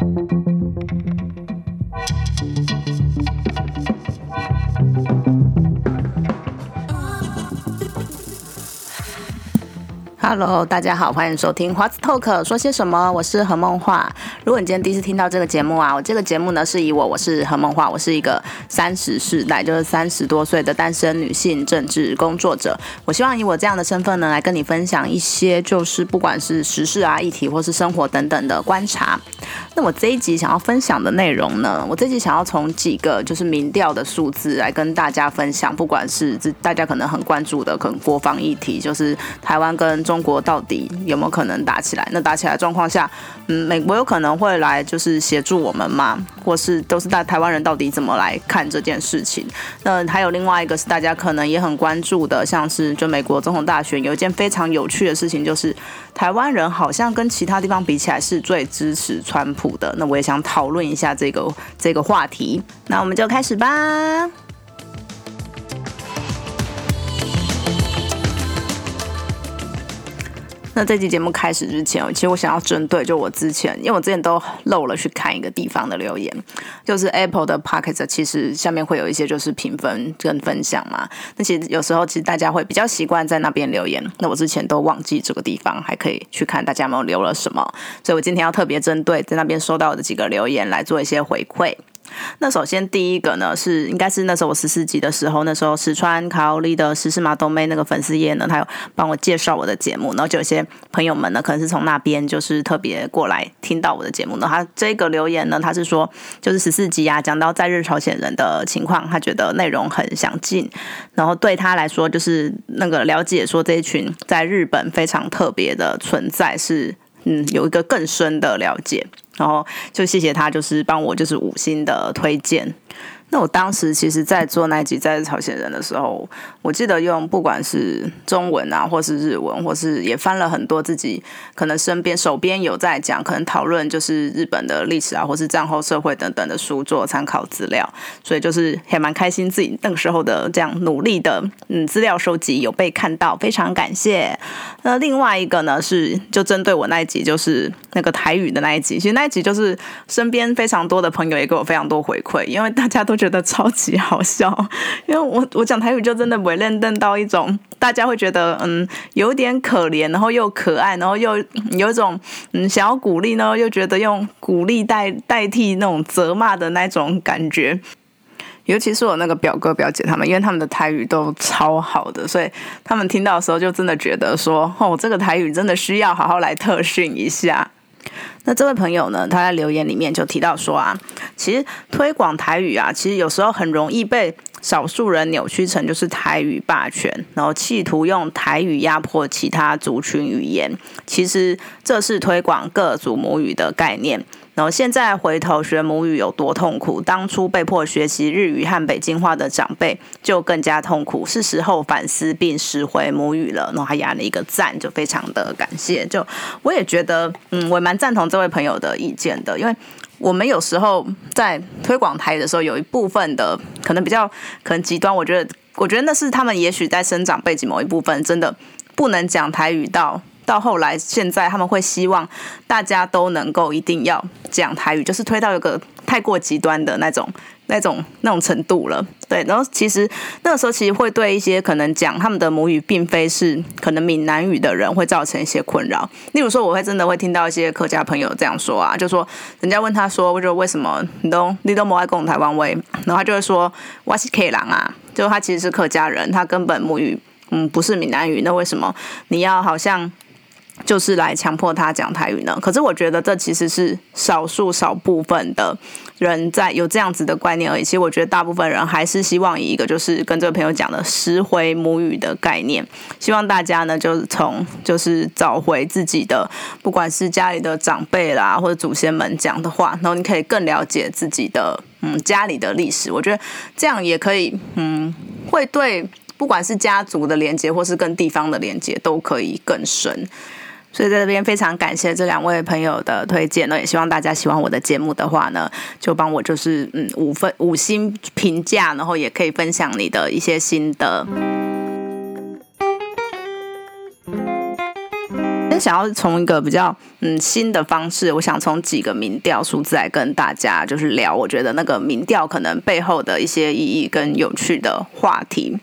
Thank you. Hello，大家好，欢迎收听华子 Talk 说些什么？我是何梦画。如果你今天第一次听到这个节目啊，我这个节目呢是以我，我是何梦画，我是一个三十世代，就是三十多岁的单身女性政治工作者。我希望以我这样的身份呢，来跟你分享一些，就是不管是时事啊、议题或是生活等等的观察。那我这一集想要分享的内容呢，我这一集想要从几个就是民调的数字来跟大家分享，不管是大家可能很关注的，可能国防议题，就是台湾跟中国到底有没有可能打起来？那打起来状况下，嗯，美国有可能会来就是协助我们吗？或是都是大台湾人到底怎么来看这件事情？那还有另外一个是大家可能也很关注的，像是就美国总统大选有一件非常有趣的事情，就是台湾人好像跟其他地方比起来是最支持川普的。那我也想讨论一下这个这个话题。那我们就开始吧。那这期节目开始之前，其实我想要针对就我之前，因为我之前都漏了去看一个地方的留言，就是 Apple 的 Pocket，其实下面会有一些就是评分跟分享嘛。那其实有时候其实大家会比较习惯在那边留言，那我之前都忘记这个地方，还可以去看大家有没有留了什么。所以我今天要特别针对在那边收到的几个留言来做一些回馈。那首先第一个呢，是应该是那时候我十四集的时候，那时候石川卡欧丽的十四马冬妹那个粉丝页呢，他有帮我介绍我的节目，然后就有些朋友们呢，可能是从那边就是特别过来听到我的节目。那他这个留言呢，他是说就是十四集啊，讲到在日朝鲜人的情况，他觉得内容很详尽，然后对他来说就是那个了解说这一群在日本非常特别的存在是嗯有一个更深的了解。然后就谢谢他，就是帮我就是五星的推荐。那我当时其实，在做那一集在朝鲜人的时候，我记得用不管是中文啊，或是日文，或是也翻了很多自己可能身边手边有在讲，可能讨论就是日本的历史啊，或是战后社会等等的书做参考资料，所以就是还蛮开心自己那个时候的这样努力的嗯资料收集有被看到，非常感谢。那另外一个呢是就针对我那一集就是那个台语的那一集，其实那一集就是身边非常多的朋友也给我非常多回馈，因为大家都。觉得超级好笑，因为我我讲台语就真的不会认瞪到一种大家会觉得嗯有点可怜，然后又可爱，然后又有一种嗯想要鼓励呢，又觉得用鼓励代代替那种责骂的那种感觉。尤其是我那个表哥表姐他们，因为他们的台语都超好的，所以他们听到的时候就真的觉得说哦，这个台语真的需要好好来特训一下。那这位朋友呢？他在留言里面就提到说啊，其实推广台语啊，其实有时候很容易被少数人扭曲成就是台语霸权，然后企图用台语压迫其他族群语言。其实这是推广各族母语的概念。然后现在回头学母语有多痛苦？当初被迫学习日语和北京话的长辈就更加痛苦。是时候反思并拾回母语了。然后还压了一个赞，就非常的感谢。就我也觉得，嗯，我蛮赞同这位朋友的意见的，因为我们有时候在推广台语的时候，有一部分的可能比较可能极端。我觉得，我觉得那是他们也许在生长背景某一部分真的不能讲台语到。到后来，现在他们会希望大家都能够一定要讲台语，就是推到一个太过极端的那种、那种、那种程度了。对，然后其实那个时候其实会对一些可能讲他们的母语并非是可能闽南语的人会造成一些困扰。例如说，我会真的会听到一些客家朋友这样说啊，就说人家问他说，我就为什么你都你都没爱讲台湾味，然后他就会说我是 K 郎啊，就他其实是客家人，他根本母语嗯不是闽南语，那为什么你要好像？就是来强迫他讲台语呢？可是我觉得这其实是少数少部分的人在有这样子的观念而已。其实我觉得大部分人还是希望以一个就是跟这个朋友讲的拾回母语的概念，希望大家呢就是从就是找回自己的，不管是家里的长辈啦或者祖先们讲的话，然后你可以更了解自己的嗯家里的历史。我觉得这样也可以嗯会对不管是家族的连接或是跟地方的连接都可以更深。所以在这边非常感谢这两位朋友的推荐呢，也希望大家喜欢我的节目的话呢，就帮我就是嗯五分五星评价，然后也可以分享你的一些心得。天想要从一个比较嗯新的方式，我想从几个民调数字来跟大家就是聊，我觉得那个民调可能背后的一些意义跟有趣的话题。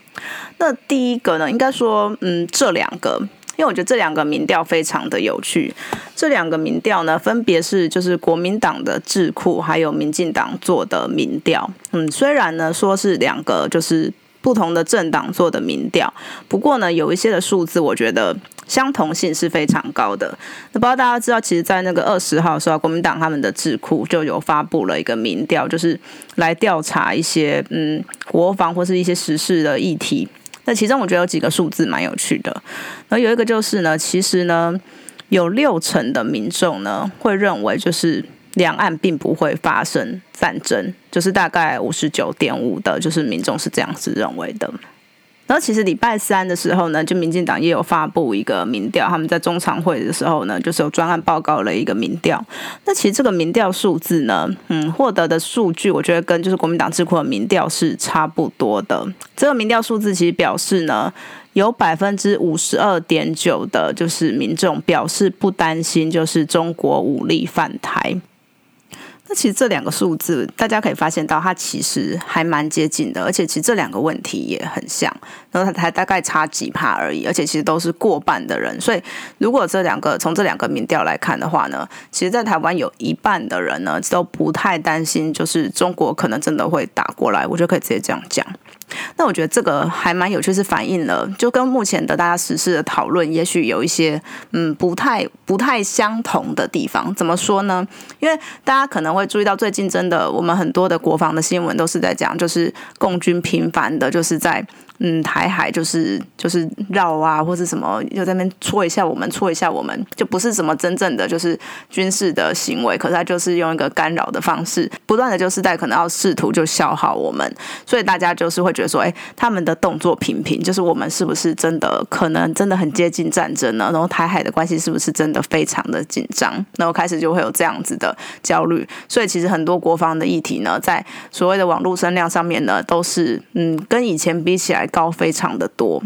那第一个呢，应该说嗯这两个，因为我觉得这两个民调非常的有趣。这两个民调呢，分别是就是国民党的智库还有民进党做的民调。嗯，虽然呢说是两个就是不同的政党做的民调，不过呢有一些的数字，我觉得相同性是非常高的。那不知道大家知道，其实，在那个二十号的时候，国民党他们的智库就有发布了一个民调，就是来调查一些嗯国防或是一些时事的议题。那其中我觉得有几个数字蛮有趣的，然后有一个就是呢，其实呢。有六成的民众呢会认为，就是两岸并不会发生战争，就是大概五十九点五的，就是民众是这样子认为的。然后其实礼拜三的时候呢，就民进党也有发布一个民调，他们在中常会的时候呢，就是有专案报告了一个民调。那其实这个民调数字呢，嗯，获得的数据，我觉得跟就是国民党智库的民调是差不多的。这个民调数字其实表示呢。有百分之五十二点九的，就是民众表示不担心，就是中国武力犯台。那其实这两个数字，大家可以发现到，它其实还蛮接近的，而且其实这两个问题也很像，然后它才大概差几趴而已，而且其实都是过半的人。所以，如果这两个从这两个民调来看的话呢，其实，在台湾有一半的人呢都不太担心，就是中国可能真的会打过来。我就可以直接这样讲。那我觉得这个还蛮有趣，是反映了就跟目前的大家实施的讨论，也许有一些嗯不太不太相同的地方。怎么说呢？因为大家可能会注意到，最近真的我们很多的国防的新闻都是在讲，就是共军频繁的，就是在。嗯，台海就是就是绕啊，或者什么又在那边戳一下我们，戳一下我们，就不是什么真正的就是军事的行为，可是他就是用一个干扰的方式，不断的就是在可能要试图就消耗我们，所以大家就是会觉得说，哎，他们的动作频频，就是我们是不是真的可能真的很接近战争呢？然后台海的关系是不是真的非常的紧张？然后开始就会有这样子的焦虑，所以其实很多国防的议题呢，在所谓的网络声量上面呢，都是嗯跟以前比起来。高非常的多，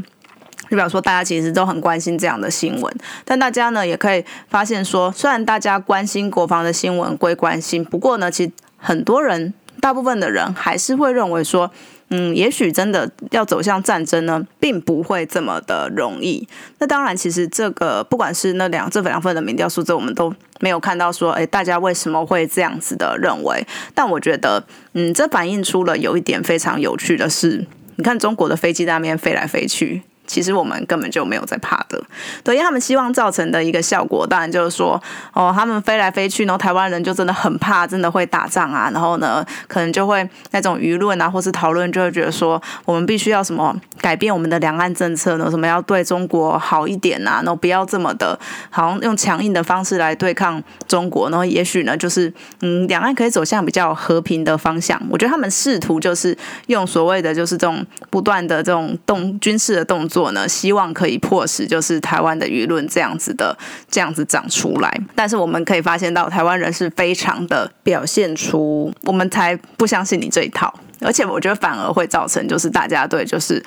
就比方说大家其实都很关心这样的新闻，但大家呢也可以发现说，虽然大家关心国防的新闻归关心，不过呢，其实很多人，大部分的人还是会认为说，嗯，也许真的要走向战争呢，并不会这么的容易。那当然，其实这个不管是那两这两份的民调数字，我们都没有看到说，哎，大家为什么会这样子的认为？但我觉得，嗯，这反映出了有一点非常有趣的是。你看中国的飞机在那边飞来飞去。其实我们根本就没有在怕的，对，因为他们希望造成的一个效果，当然就是说，哦，他们飞来飞去，然后台湾人就真的很怕，真的会打仗啊，然后呢，可能就会那种舆论啊，或是讨论，就会觉得说，我们必须要什么改变我们的两岸政策呢？什么要对中国好一点啊？然后不要这么的，好像用强硬的方式来对抗中国，然后也许呢，就是嗯，两岸可以走向比较和平的方向。我觉得他们试图就是用所谓的就是这种不断的这种动军事的动作。呢，希望可以迫使就是台湾的舆论这样子的这样子长出来，但是我们可以发现到台湾人是非常的表现出，我们才不相信你这一套，而且我觉得反而会造成就是大家对就是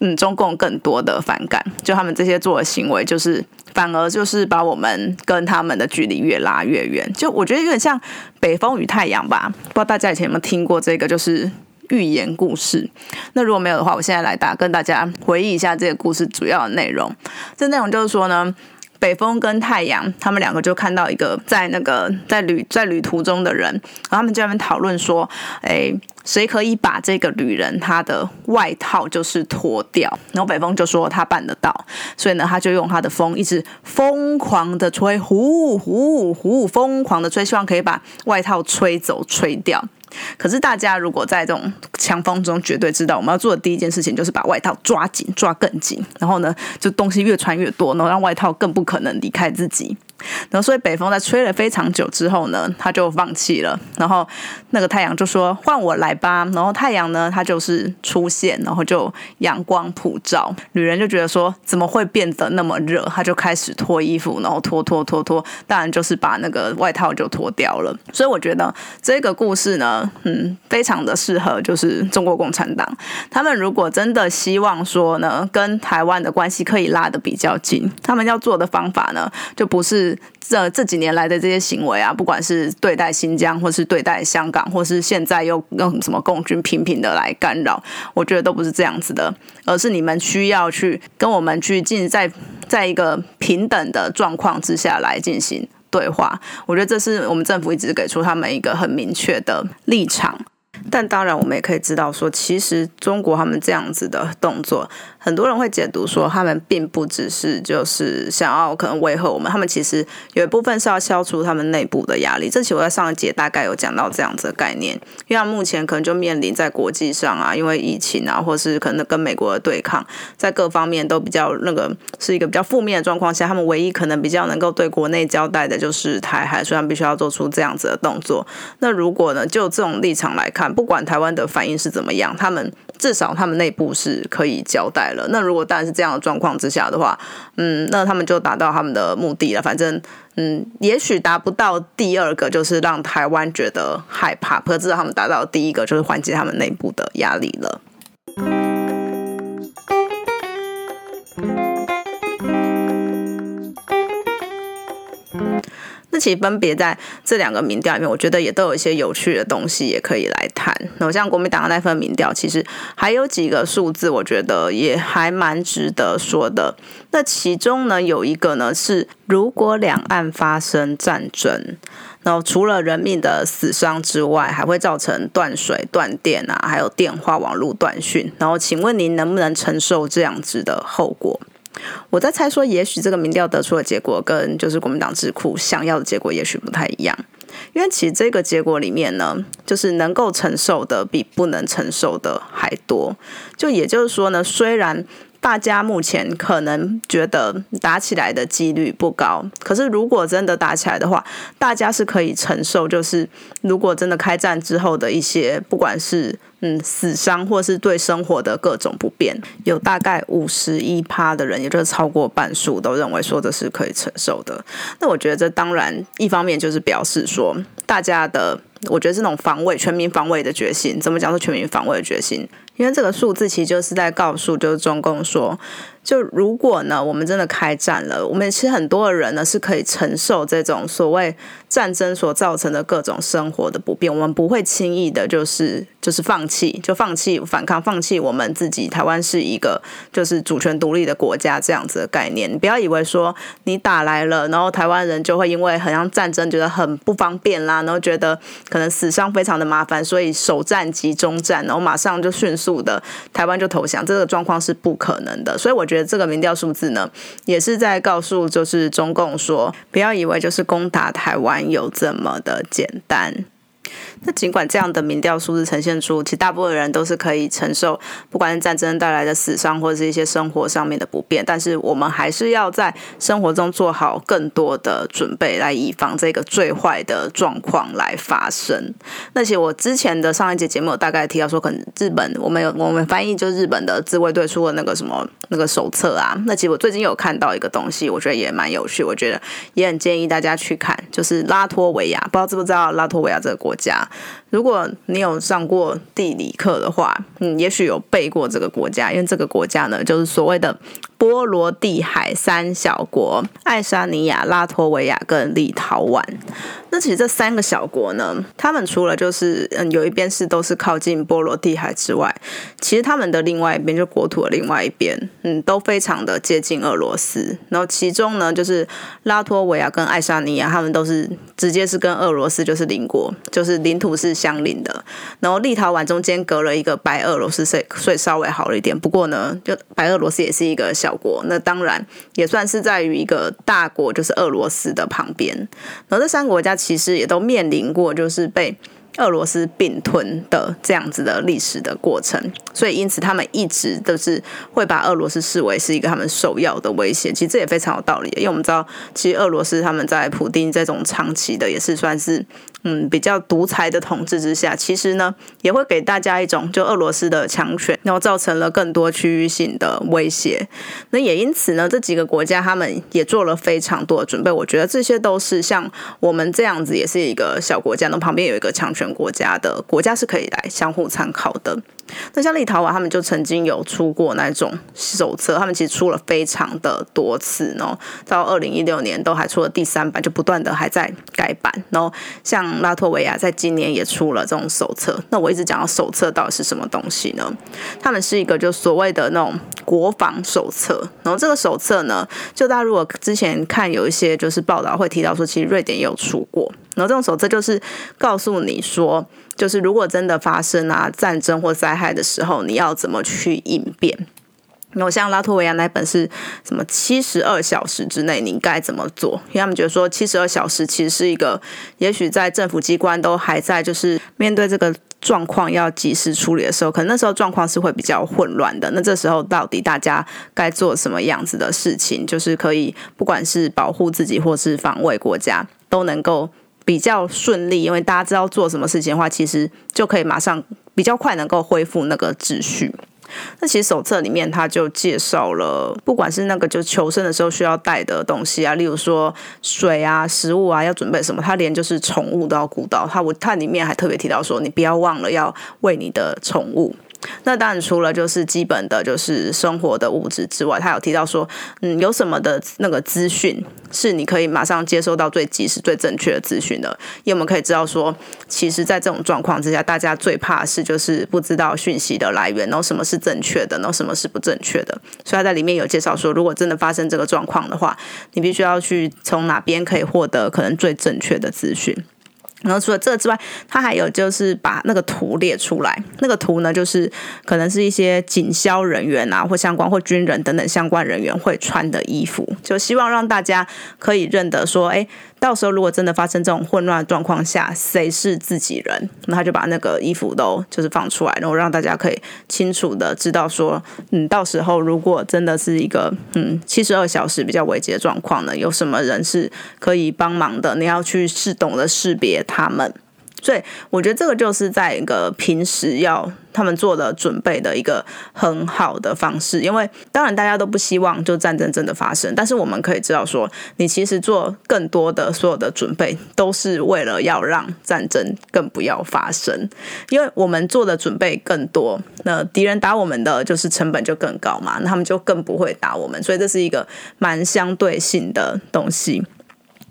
嗯中共更多的反感，就他们这些做的行为，就是反而就是把我们跟他们的距离越拉越远，就我觉得有点像北风与太阳吧，不知道大家以前有没有听过这个，就是。寓言故事，那如果没有的话，我现在来打跟大家回忆一下这个故事主要的内容。这内容就是说呢，北风跟太阳他们两个就看到一个在那个在旅在旅途中的人，然后他们就在那边讨论说，哎，谁可以把这个旅人他的外套就是脱掉？然后北风就说他办得到，所以呢，他就用他的风一直疯狂的吹，呼呼呼，疯狂的吹，希望可以把外套吹走、吹掉。可是大家如果在这种强风中，绝对知道我们要做的第一件事情就是把外套抓紧，抓更紧，然后呢，就东西越穿越多，然后让外套更不可能离开自己。然后所以北风在吹了非常久之后呢，他就放弃了。然后那个太阳就说：“换我来吧。”然后太阳呢，它就是出现，然后就阳光普照。女人就觉得说：“怎么会变得那么热？”她就开始脱衣服，然后脱脱脱脱，当然就是把那个外套就脱掉了。所以我觉得这个故事呢，嗯，非常的适合就是中国共产党。他们如果真的希望说呢，跟台湾的关系可以拉得比较近，他们要做的方法呢，就不是。这这几年来的这些行为啊，不管是对待新疆，或是对待香港，或是现在又用什么共军频频的来干扰，我觉得都不是这样子的，而是你们需要去跟我们去进在在一个平等的状况之下来进行对话。我觉得这是我们政府一直给出他们一个很明确的立场。但当然，我们也可以知道说，其实中国他们这样子的动作。很多人会解读说，他们并不只是就是想要可能威吓我们，他们其实有一部分是要消除他们内部的压力。这期我在上一节大概有讲到这样子的概念，因为他目前可能就面临在国际上啊，因为疫情啊，或是可能跟美国的对抗，在各方面都比较那个是一个比较负面的状况下，他们唯一可能比较能够对国内交代的就是台海，虽然必须要做出这样子的动作。那如果呢，就这种立场来看，不管台湾的反应是怎么样，他们至少他们内部是可以交代了。那如果当然是这样的状况之下的话，嗯，那他们就达到他们的目的了。反正，嗯，也许达不到第二个，就是让台湾觉得害怕，可至少他们达到第一个，就是缓解他们内部的压力了。那其实分别在这两个民调里面，我觉得也都有一些有趣的东西，也可以来谈。那像国民党的那份民调，其实还有几个数字，我觉得也还蛮值得说的。那其中呢，有一个呢是，如果两岸发生战争，然后除了人命的死伤之外，还会造成断水、断电啊，还有电话网络断讯。然后，请问您能不能承受这样子的后果？我在猜说，也许这个民调得出的结果跟就是国民党智库想要的结果也许不太一样，因为其实这个结果里面呢，就是能够承受的比不能承受的还多。就也就是说呢，虽然大家目前可能觉得打起来的几率不高，可是如果真的打起来的话，大家是可以承受。就是如果真的开战之后的一些，不管是嗯，死伤或是对生活的各种不便，有大概五十一趴的人，也就是超过半数，都认为说这是可以承受的。那我觉得这当然一方面就是表示说，大家的我觉得这种防卫、全民防卫的决心。怎么讲？说全民防卫的决心？因为这个数字其实就是在告诉，就是中共说。就如果呢，我们真的开战了，我们其实很多的人呢是可以承受这种所谓战争所造成的各种生活的不便，我们不会轻易的，就是就是放弃，就放弃反抗，放弃我们自己。台湾是一个就是主权独立的国家这样子的概念，你不要以为说你打来了，然后台湾人就会因为好像战争觉得很不方便啦，然后觉得可能死伤非常的麻烦，所以首战即终战，然后马上就迅速的台湾就投降，这个状况是不可能的。所以我觉得。这个民调数字呢，也是在告诉就是中共说，不要以为就是攻打台湾有这么的简单。那尽管这样的民调数字呈现出，其实大部分人都是可以承受，不管是战争带来的死伤或者是一些生活上面的不便，但是我们还是要在生活中做好更多的准备，来以防这个最坏的状况来发生。那其实我之前的上一节节目有大概提到说，可能日本我们有我们翻译就是日本的自卫队出的那个什么那个手册啊。那其实我最近有看到一个东西，我觉得也蛮有趣，我觉得也很建议大家去看，就是拉脱维亚，不知道知不知道拉脱维亚这个国家。如果你有上过地理课的话，嗯，也许有背过这个国家，因为这个国家呢，就是所谓的波罗的海三小国：爱沙尼亚、拉脱维亚跟立陶宛。那其实这三个小国呢，他们除了就是嗯有一边是都是靠近波罗的海之外，其实他们的另外一边就国土的另外一边，嗯，都非常的接近俄罗斯。然后其中呢，就是拉脱维亚跟爱沙尼亚，他们都是直接是跟俄罗斯就是邻国，就是领土是。相邻的，然后立陶宛中间隔了一个白俄罗斯，所以所以稍微好了一点。不过呢，就白俄罗斯也是一个小国，那当然也算是在于一个大国，就是俄罗斯的旁边。然后这三个国家其实也都面临过，就是被俄罗斯并吞的这样子的历史的过程，所以因此他们一直都是会把俄罗斯视为是一个他们首要的威胁。其实这也非常有道理，因为我们知道，其实俄罗斯他们在普丁这种长期的也是算是嗯比较独裁的统治之下，其实呢也会给大家一种就俄罗斯的强权，然后造成了更多区域性的威胁。那也因此呢，这几个国家他们也做了非常多的准备。我觉得这些都是像我们这样子，也是一个小国家，那旁边有一个强权。国家的国家是可以来相互参考的。那像立陶宛，他们就曾经有出过那种手册，他们其实出了非常的多次，然后到二零一六年都还出了第三版，就不断的还在改版。然后像拉脱维亚在今年也出了这种手册。那我一直讲到手册到底是什么东西呢？他们是一个就所谓的那种国防手册。然后这个手册呢，就大家如果之前看有一些就是报道会提到说，其实瑞典也有出过。然后这种手册就是告诉你说，就是如果真的发生啊战争或灾害的时候，你要怎么去应变。然后像拉脱维亚那本是什么七十二小时之内你该怎么做？因为他们觉得说七十二小时其实是一个，也许在政府机关都还在就是面对这个状况要及时处理的时候，可能那时候状况是会比较混乱的。那这时候到底大家该做什么样子的事情，就是可以不管是保护自己或是防卫国家，都能够。比较顺利，因为大家知道做什么事情的话，其实就可以马上比较快能够恢复那个秩序。那其实手册里面他就介绍了，不管是那个就求生的时候需要带的东西啊，例如说水啊、食物啊，要准备什么，他连就是宠物都要顾到。他我他里面还特别提到说，你不要忘了要喂你的宠物。那当然，除了就是基本的，就是生活的物质之外，他有提到说，嗯，有什么的那个资讯是你可以马上接收到最及时、最正确的资讯的？因为我们可以知道说，其实，在这种状况之下，大家最怕是就是不知道讯息的来源，然后什么是正确的，然后什么是不正确的。所以他在里面有介绍说，如果真的发生这个状况的话，你必须要去从哪边可以获得可能最正确的资讯。然后除了这之外，他还有就是把那个图列出来。那个图呢，就是可能是一些警消人员啊，或相关或军人等等相关人员会穿的衣服，就希望让大家可以认得说，哎。到时候如果真的发生这种混乱状况下，谁是自己人，那他就把那个衣服都就是放出来，然后让大家可以清楚的知道说，嗯，到时候如果真的是一个嗯七十二小时比较危急的状况呢，有什么人是可以帮忙的，你要去识懂得识别他们。所以我觉得这个就是在一个平时要他们做的准备的一个很好的方式，因为当然大家都不希望就战争真的发生，但是我们可以知道说，你其实做更多的所有的准备都是为了要让战争更不要发生，因为我们做的准备更多，那敌人打我们的就是成本就更高嘛，那他们就更不会打我们，所以这是一个蛮相对性的东西。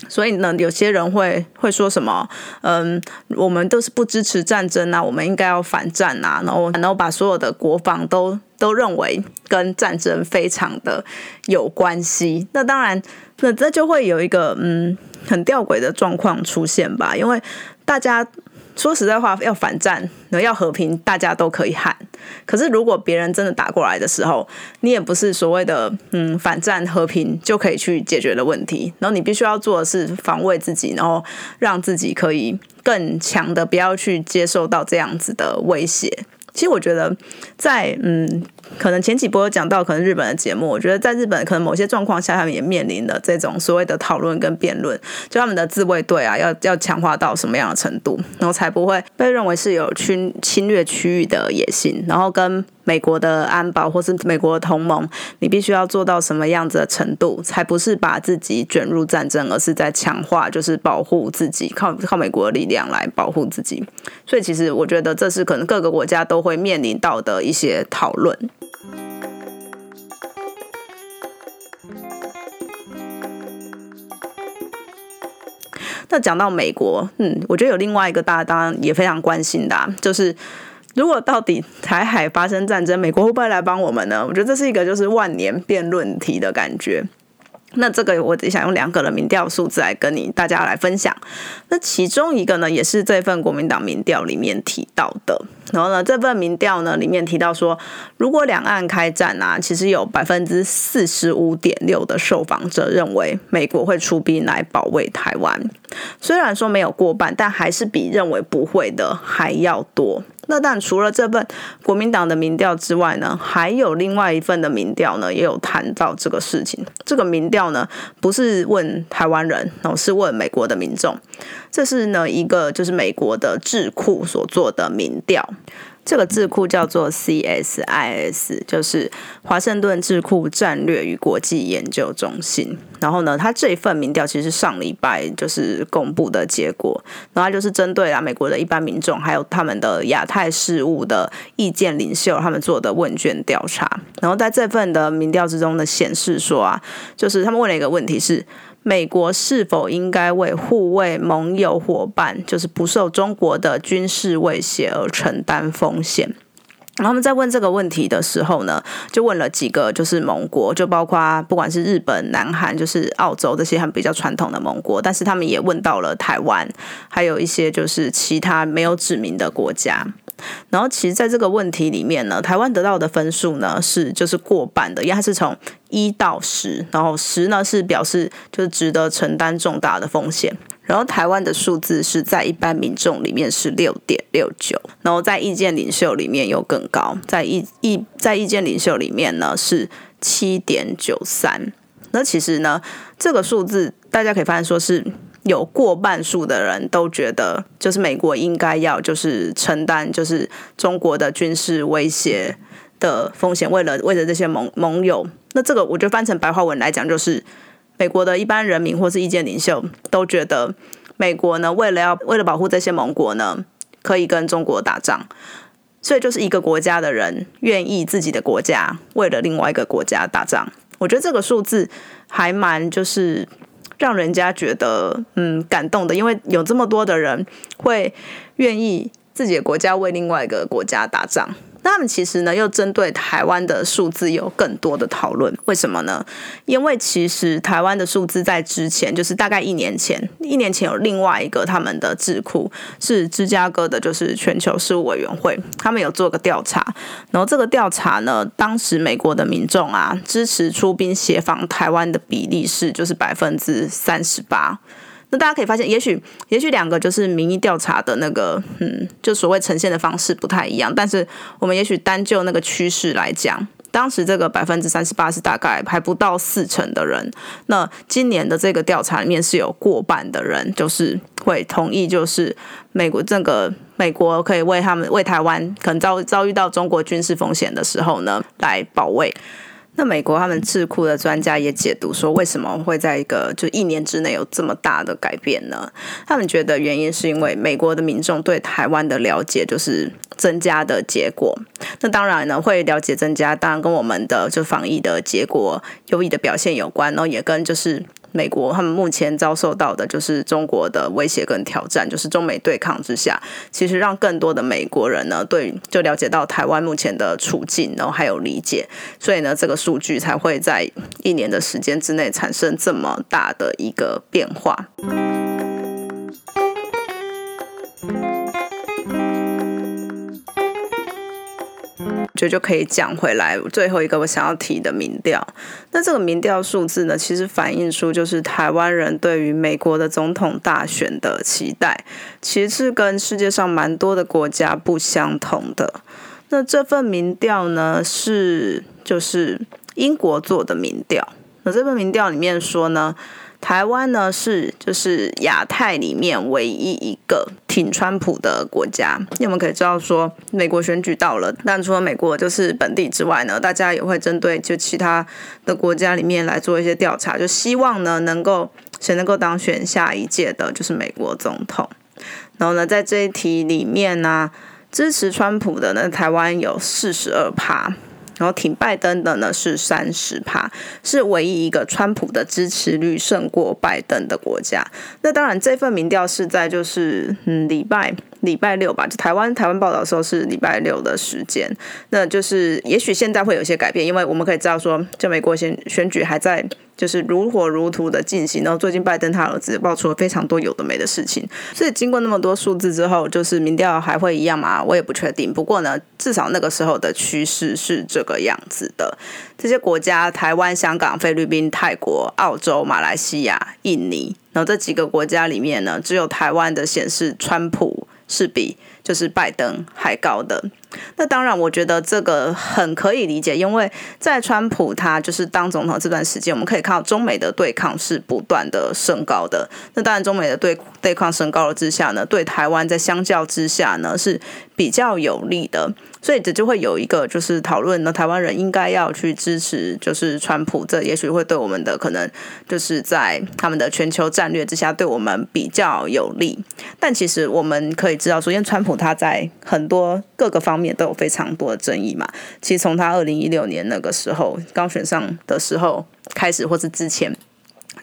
所以呢，有些人会会说什么？嗯，我们都是不支持战争啊，我们应该要反战啊，然后然后把所有的国防都都认为跟战争非常的有关系。那当然，那这就会有一个嗯很吊诡的状况出现吧，因为大家。说实在话，要反战，要和平，大家都可以喊。可是，如果别人真的打过来的时候，你也不是所谓的嗯反战和平就可以去解决的问题。然后，你必须要做的是防卫自己，然后让自己可以更强的，不要去接受到这样子的威胁。其实我觉得，在嗯，可能前几波讲到，可能日本的节目，我觉得在日本可能某些状况下，他们也面临的这种所谓的讨论跟辩论，就他们的自卫队啊，要要强化到什么样的程度，然后才不会被认为是有侵侵略区域的野心，然后跟。美国的安保或是美国的同盟，你必须要做到什么样子的程度，才不是把自己卷入战争，而是在强化，就是保护自己，靠靠美国的力量来保护自己。所以，其实我觉得这是可能各个国家都会面临到的一些讨论。那讲到美国，嗯，我觉得有另外一个大家当然也非常关心的，就是。如果到底台海发生战争，美国会不会来帮我们呢？我觉得这是一个就是万年辩论题的感觉。那这个我只想用两个的民调数字来跟你大家来分享。那其中一个呢，也是这份国民党民调里面提到的。然后呢，这份民调呢里面提到说，如果两岸开战啊，其实有百分之四十五点六的受访者认为美国会出兵来保卫台湾。虽然说没有过半，但还是比认为不会的还要多。那但除了这份国民党的民调之外呢，还有另外一份的民调呢，也有谈到这个事情。这个民调呢，不是问台湾人，哦，是问美国的民众。这是呢一个就是美国的智库所做的民调。这个智库叫做 CSIS，就是华盛顿智库战略与国际研究中心。然后呢，它这一份民调其实上礼拜就是公布的结果，然后就是针对啊美国的一般民众，还有他们的亚太事务的意见领袖，他们做的问卷调查。然后在这份的民调之中呢，显示说啊，就是他们问了一个问题是。美国是否应该为护卫盟友伙伴，就是不受中国的军事威胁而承担风险？然后他们在问这个问题的时候呢，就问了几个就是盟国，就包括不管是日本、南韩，就是澳洲这些很比较传统的盟国，但是他们也问到了台湾，还有一些就是其他没有指明的国家。然后，其实，在这个问题里面呢，台湾得到的分数呢是就是过半的，因为它是从一到十，然后十呢是表示就是值得承担重大的风险。然后，台湾的数字是在一般民众里面是六点六九，然后在意见领袖里面又更高，在意意在意见领袖里面呢是七点九三。那其实呢，这个数字大家可以发现说是。有过半数的人都觉得，就是美国应该要就是承担就是中国的军事威胁的风险，为了为了这些盟盟友，那这个我觉得翻成白话文来讲，就是美国的一般人民或是意见领袖都觉得，美国呢为了要为了保护这些盟国呢，可以跟中国打仗，所以就是一个国家的人愿意自己的国家为了另外一个国家打仗，我觉得这个数字还蛮就是。让人家觉得嗯感动的，因为有这么多的人会愿意自己的国家为另外一个国家打仗。那他们其实呢，又针对台湾的数字有更多的讨论。为什么呢？因为其实台湾的数字在之前，就是大概一年前，一年前有另外一个他们的智库是芝加哥的，就是全球事务委员会，他们有做个调查。然后这个调查呢，当时美国的民众啊，支持出兵协防台湾的比例是就是百分之三十八。那大家可以发现，也许也许两个就是民意调查的那个，嗯，就所谓呈现的方式不太一样。但是我们也许单就那个趋势来讲，当时这个百分之三十八是大概还不到四成的人。那今年的这个调查里面是有过半的人就是会同意，就是美国这个美国可以为他们为台湾可能遭遭遇到中国军事风险的时候呢来保卫。那美国他们智库的专家也解读说，为什么会在一个就一年之内有这么大的改变呢？他们觉得原因是因为美国的民众对台湾的了解就是增加的结果。那当然呢，会了解增加，当然跟我们的就防疫的结果优异的表现有关，然后也跟就是。美国他们目前遭受到的就是中国的威胁跟挑战，就是中美对抗之下，其实让更多的美国人呢，对就了解到台湾目前的处境，然后还有理解，所以呢，这个数据才会在一年的时间之内产生这么大的一个变化。就就可以讲回来，最后一个我想要提的民调。那这个民调数字呢，其实反映出就是台湾人对于美国的总统大选的期待，其实是跟世界上蛮多的国家不相同的。那这份民调呢，是就是英国做的民调。那这份民调里面说呢。台湾呢是就是亚太里面唯一一个挺川普的国家，因为我们可以知道说美国选举到了，但除了美国就是本地之外呢，大家也会针对就其他的国家里面来做一些调查，就希望呢能够谁能够当选下一届的就是美国总统。然后呢，在这一题里面呢，支持川普的呢，台湾有四十二趴。然后挺拜登的呢是三十趴，是唯一一个川普的支持率胜过拜登的国家。那当然，这份民调是在就是嗯礼拜礼拜六吧，就台湾台湾报道的时候是礼拜六的时间，那就是也许现在会有些改变，因为我们可以知道说，就美国选选举还在就是如火如荼的进行，然后最近拜登他儿子爆出了非常多有的没的事情，所以经过那么多数字之后，就是民调还会一样吗？我也不确定。不过呢，至少那个时候的趋势是这个样子的。这些国家，台湾、香港、菲律宾、泰国、澳洲、马来西亚、印尼，然后这几个国家里面呢，只有台湾的显示，川普是比。就是拜登还高的，那当然，我觉得这个很可以理解，因为在川普他就是当总统这段时间，我们可以看到中美的对抗是不断的升高的。那当然，中美的对对抗升高了之下呢，对台湾在相较之下呢是比较有利的，所以这就会有一个就是讨论呢，台湾人应该要去支持就是川普，这也许会对我们的可能就是在他们的全球战略之下对我们比较有利。但其实我们可以知道，首先川普。他在很多各个方面都有非常多的争议嘛。其实从他二零一六年那个时候刚选上的时候开始，或是之前，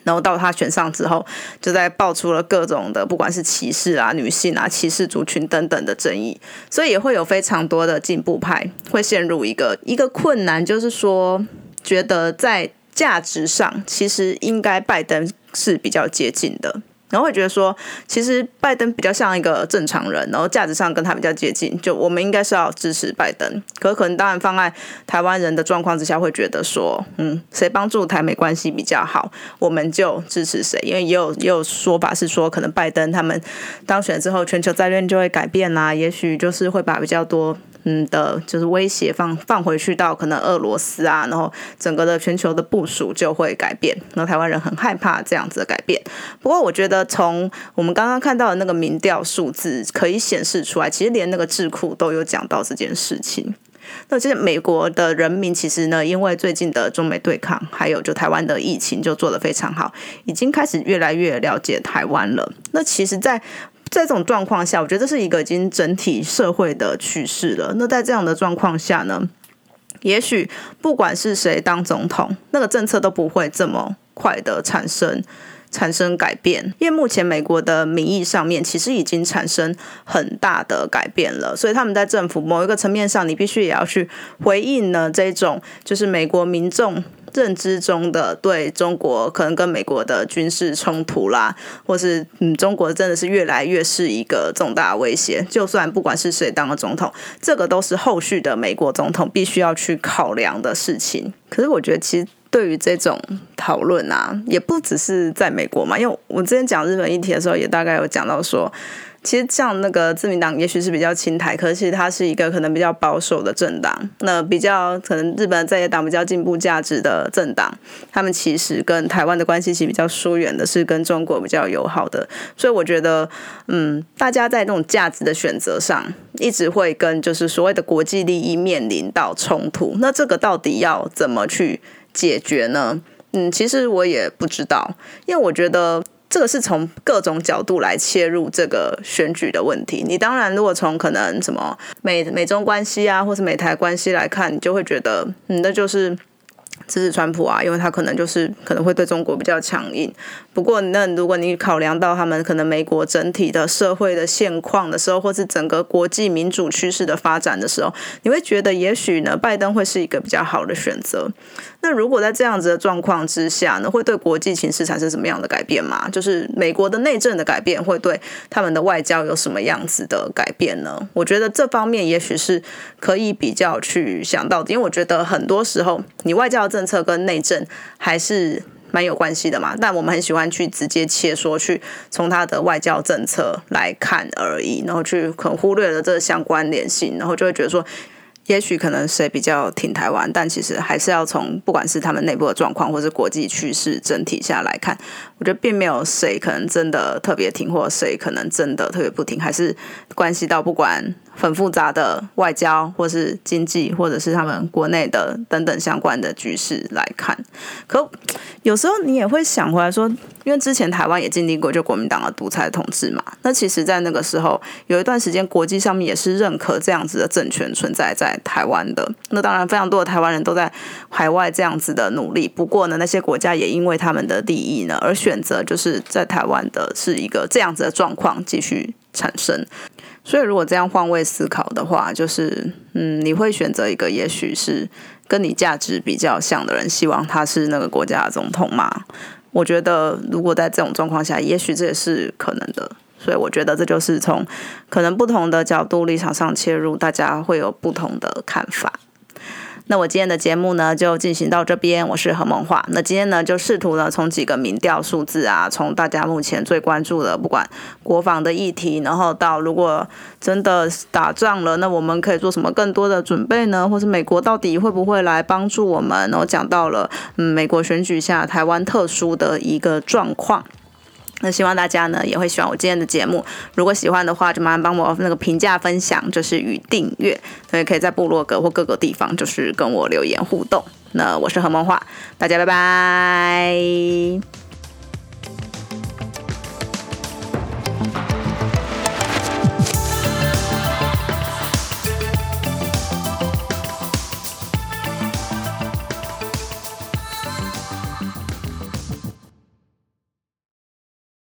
然后到他选上之后，就在爆出了各种的，不管是歧视啊、女性啊、歧视族群等等的争议。所以也会有非常多的进步派会陷入一个一个困难，就是说，觉得在价值上，其实应该拜登是比较接近的。然后会觉得说，其实拜登比较像一个正常人，然后价值上跟他比较接近，就我们应该是要支持拜登。可是可能当然放在台湾人的状况之下，会觉得说，嗯，谁帮助台美关系比较好，我们就支持谁。因为也有也有说法是说，可能拜登他们当选之后，全球战略就会改变啦，也许就是会把比较多。嗯的，就是威胁放放回去到可能俄罗斯啊，然后整个的全球的部署就会改变。那台湾人很害怕这样子的改变。不过我觉得从我们刚刚看到的那个民调数字可以显示出来，其实连那个智库都有讲到这件事情。那其实美国的人民其实呢，因为最近的中美对抗，还有就台湾的疫情就做得非常好，已经开始越来越了解台湾了。那其实，在在这种状况下，我觉得这是一个已经整体社会的趋势了。那在这样的状况下呢，也许不管是谁当总统，那个政策都不会这么快的产生产生改变。因为目前美国的民意上面其实已经产生很大的改变了，所以他们在政府某一个层面上，你必须也要去回应呢这种就是美国民众。认知中的对中国可能跟美国的军事冲突啦，或是嗯，中国真的是越来越是一个重大威胁。就算不管是谁当了总统，这个都是后续的美国总统必须要去考量的事情。可是我觉得，其实对于这种讨论啊，也不只是在美国嘛，因为我之前讲日本议题的时候，也大概有讲到说。其实像那个自民党，也许是比较亲台，可是它是一个可能比较保守的政党。那比较可能日本在野党比较进步价值的政党，他们其实跟台湾的关系其实比较疏远的，是跟中国比较友好的。所以我觉得，嗯，大家在这种价值的选择上，一直会跟就是所谓的国际利益面临到冲突。那这个到底要怎么去解决呢？嗯，其实我也不知道，因为我觉得。这个是从各种角度来切入这个选举的问题。你当然，如果从可能什么美美中关系啊，或是美台关系来看，你就会觉得，嗯，那就是支持川普啊，因为他可能就是可能会对中国比较强硬。不过，那如果你考量到他们可能美国整体的社会的现况的时候，或是整个国际民主趋势的发展的时候，你会觉得也许呢，拜登会是一个比较好的选择。那如果在这样子的状况之下呢，会对国际形势产生什么样的改变吗？就是美国的内政的改变会对他们的外交有什么样子的改变呢？我觉得这方面也许是可以比较去想到的，因为我觉得很多时候你外交政策跟内政还是蛮有关系的嘛。但我们很喜欢去直接切说，去从他的外交政策来看而已，然后去可能忽略了这相关联性，然后就会觉得说。也许可能谁比较挺台湾，但其实还是要从不管是他们内部的状况，或是国际趋势整体下来看，我觉得并没有谁可能真的特别挺，或谁可能真的特别不挺，还是关系到不管。很复杂的外交，或是经济，或者是他们国内的等等相关的局势来看，可有时候你也会想回来说，因为之前台湾也经历过就国民党的独裁统治嘛，那其实，在那个时候有一段时间，国际上面也是认可这样子的政权存在在台湾的。那当然，非常多的台湾人都在海外这样子的努力。不过呢，那些国家也因为他们的利益呢，而选择就是在台湾的是一个这样子的状况继续。产生。所以如果这样换位思考的话，就是嗯，你会选择一个也许是跟你价值比较像的人，希望他是那个国家的总统吗？我觉得如果在这种状况下，也许这也是可能的。所以我觉得这就是从可能不同的角度立场上切入，大家会有不同的看法。那我今天的节目呢，就进行到这边。我是何梦华。那今天呢，就试图呢，从几个民调数字啊，从大家目前最关注的，不管国防的议题，然后到如果真的打仗了，那我们可以做什么更多的准备呢？或是美国到底会不会来帮助我们？然后讲到了，嗯，美国选举下台湾特殊的一个状况。那希望大家呢也会喜欢我今天的节目。如果喜欢的话，就麻烦帮我那个评价、分享，就是与订阅。所以可以在部落格或各个地方，就是跟我留言互动。那我是何梦画，大家拜拜。